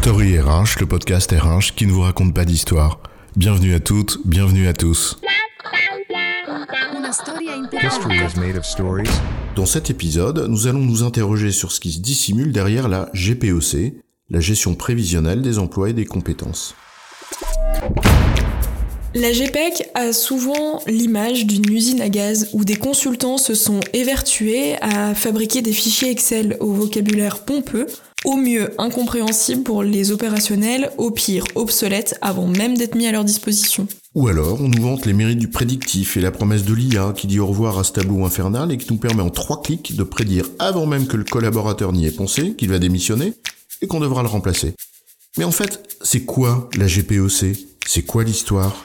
Story RH, le podcast RH qui ne vous raconte pas d'histoire. Bienvenue à toutes, bienvenue à tous. Dans cet épisode, nous allons nous interroger sur ce qui se dissimule derrière la GPEC, la gestion prévisionnelle des emplois et des compétences. La GPEC a souvent l'image d'une usine à gaz où des consultants se sont évertués à fabriquer des fichiers Excel au vocabulaire pompeux, au mieux incompréhensible pour les opérationnels, au pire obsolètes avant même d'être mis à leur disposition. Ou alors, on nous vante les mérites du prédictif et la promesse de l'IA qui dit au revoir à ce tableau infernal et qui nous permet en trois clics de prédire avant même que le collaborateur n'y ait pensé qu'il va démissionner et qu'on devra le remplacer. Mais en fait, c'est quoi la GPEC C'est quoi l'histoire?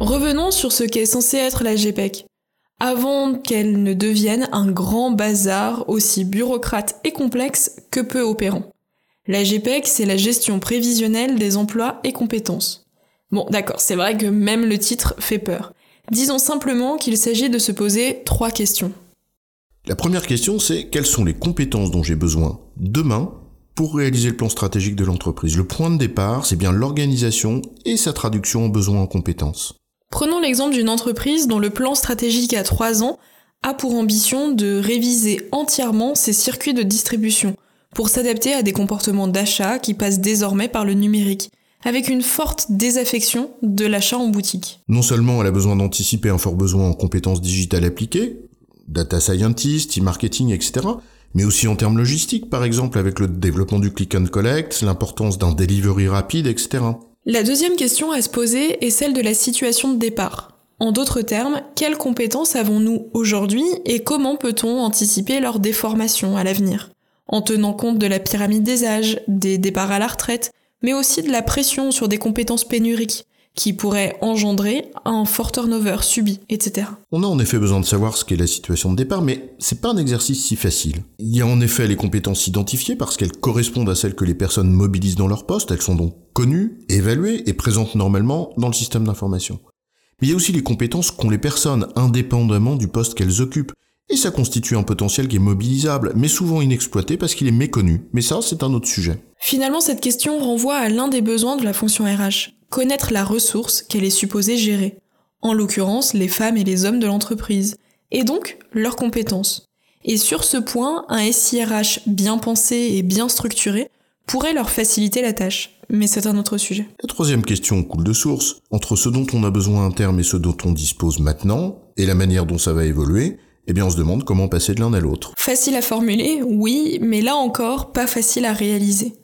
Revenons sur ce qu'est censé être la GPEC. Avant qu'elle ne devienne un grand bazar aussi bureaucrate et complexe que peu opérant. La GPEC, c'est la gestion prévisionnelle des emplois et compétences. Bon, d'accord, c'est vrai que même le titre fait peur. Disons simplement qu'il s'agit de se poser trois questions. La première question, c'est quelles sont les compétences dont j'ai besoin demain pour réaliser le plan stratégique de l'entreprise. Le point de départ, c'est bien l'organisation et sa traduction en besoins en compétences. Prenons l'exemple d'une entreprise dont le plan stratégique à trois ans a pour ambition de réviser entièrement ses circuits de distribution pour s'adapter à des comportements d'achat qui passent désormais par le numérique, avec une forte désaffection de l'achat en boutique. Non seulement elle a besoin d'anticiper un fort besoin en compétences digitales appliquées, data scientist, e-marketing, etc., mais aussi en termes logistiques, par exemple avec le développement du click and collect, l'importance d'un delivery rapide, etc. La deuxième question à se poser est celle de la situation de départ. En d'autres termes, quelles compétences avons-nous aujourd'hui et comment peut-on anticiper leur déformation à l'avenir? En tenant compte de la pyramide des âges, des départs à la retraite, mais aussi de la pression sur des compétences pénuriques, qui pourrait engendrer un fort turnover subi, etc. On a en effet besoin de savoir ce qu'est la situation de départ, mais c'est pas un exercice si facile. Il y a en effet les compétences identifiées parce qu'elles correspondent à celles que les personnes mobilisent dans leur poste, elles sont donc connues, évaluées et présentes normalement dans le système d'information. Mais il y a aussi les compétences qu'ont les personnes indépendamment du poste qu'elles occupent, et ça constitue un potentiel qui est mobilisable, mais souvent inexploité parce qu'il est méconnu. Mais ça, c'est un autre sujet. Finalement, cette question renvoie à l'un des besoins de la fonction RH, connaître la ressource qu'elle est supposée gérer, en l'occurrence les femmes et les hommes de l'entreprise, et donc leurs compétences. Et sur ce point, un SIRH bien pensé et bien structuré pourrait leur faciliter la tâche. Mais c'est un autre sujet. La troisième question coule de source. Entre ce dont on a besoin à terme et ce dont on dispose maintenant, et la manière dont ça va évoluer, eh bien on se demande comment passer de l'un à l'autre. Facile à formuler, oui, mais là encore, pas facile à réaliser.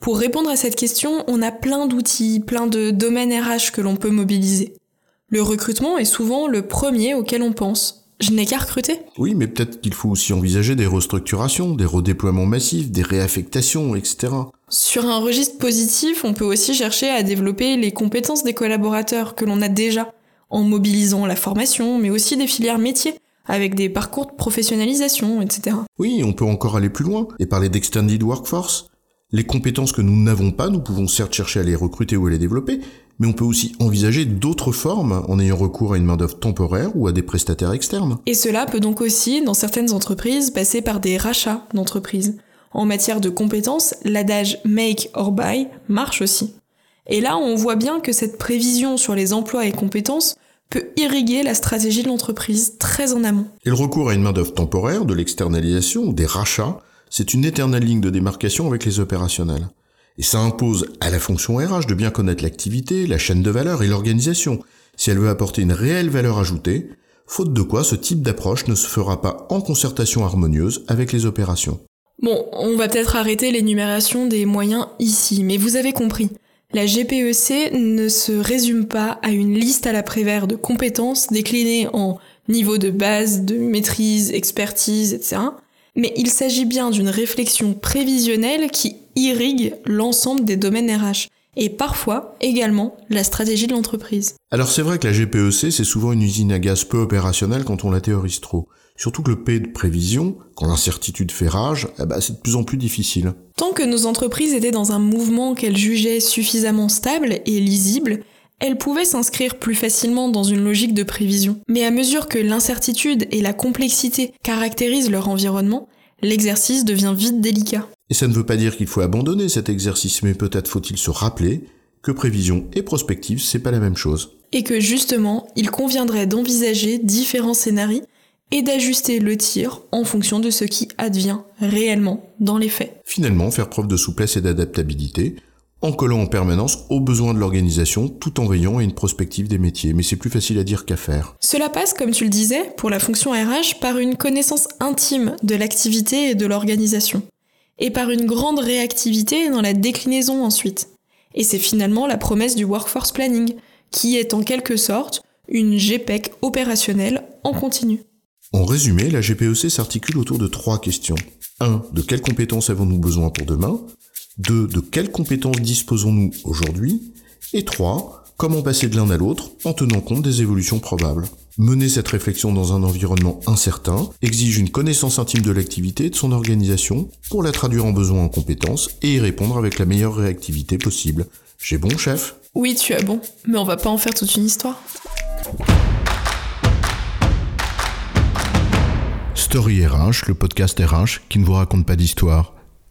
Pour répondre à cette question, on a plein d'outils, plein de domaines RH que l'on peut mobiliser. Le recrutement est souvent le premier auquel on pense. Je n'ai qu'à recruter. Oui, mais peut-être qu'il faut aussi envisager des restructurations, des redéploiements massifs, des réaffectations, etc. Sur un registre positif, on peut aussi chercher à développer les compétences des collaborateurs que l'on a déjà, en mobilisant la formation, mais aussi des filières métiers, avec des parcours de professionnalisation, etc. Oui, on peut encore aller plus loin et parler d'extended workforce, les compétences que nous n'avons pas, nous pouvons certes chercher à les recruter ou à les développer, mais on peut aussi envisager d'autres formes en ayant recours à une main-d'œuvre temporaire ou à des prestataires externes. Et cela peut donc aussi, dans certaines entreprises, passer par des rachats d'entreprises. En matière de compétences, l'adage make or buy marche aussi. Et là, on voit bien que cette prévision sur les emplois et compétences peut irriguer la stratégie de l'entreprise très en amont. Et le recours à une main-d'œuvre temporaire, de l'externalisation ou des rachats c'est une éternelle ligne de démarcation avec les opérationnels. Et ça impose à la fonction RH de bien connaître l'activité, la chaîne de valeur et l'organisation, si elle veut apporter une réelle valeur ajoutée, faute de quoi ce type d'approche ne se fera pas en concertation harmonieuse avec les opérations. Bon, on va peut-être arrêter l'énumération des moyens ici, mais vous avez compris. La GPEC ne se résume pas à une liste à la prévère de compétences déclinées en niveau de base, de maîtrise, expertise, etc mais il s'agit bien d'une réflexion prévisionnelle qui irrigue l'ensemble des domaines RH et parfois également la stratégie de l'entreprise. Alors c'est vrai que la GPEC c'est souvent une usine à gaz peu opérationnelle quand on la théorise trop. Surtout que le P de prévision, quand l'incertitude fait rage, eh ben, c'est de plus en plus difficile. Tant que nos entreprises étaient dans un mouvement qu'elles jugeaient suffisamment stable et lisible, elles pouvaient s'inscrire plus facilement dans une logique de prévision. Mais à mesure que l'incertitude et la complexité caractérisent leur environnement, l'exercice devient vite délicat. Et ça ne veut pas dire qu'il faut abandonner cet exercice, mais peut-être faut-il se rappeler que prévision et prospective, c'est pas la même chose. Et que justement, il conviendrait d'envisager différents scénarios et d'ajuster le tir en fonction de ce qui advient réellement dans les faits. Finalement, faire preuve de souplesse et d'adaptabilité, en collant en permanence aux besoins de l'organisation tout en veillant à une prospective des métiers. Mais c'est plus facile à dire qu'à faire. Cela passe, comme tu le disais, pour la fonction RH, par une connaissance intime de l'activité et de l'organisation. Et par une grande réactivité dans la déclinaison ensuite. Et c'est finalement la promesse du Workforce Planning, qui est en quelque sorte une GPEC opérationnelle en continu. En résumé, la GPEC s'articule autour de trois questions. 1. De quelles compétences avons-nous besoin pour demain? 2. De quelles compétences disposons-nous aujourd'hui? Et 3. Comment passer de l'un à l'autre en tenant compte des évolutions probables? Mener cette réflexion dans un environnement incertain exige une connaissance intime de l'activité et de son organisation pour la traduire en besoin en compétences et y répondre avec la meilleure réactivité possible. J'ai bon, chef? Oui, tu as bon, mais on va pas en faire toute une histoire. Story RH, le podcast RH qui ne vous raconte pas d'histoire.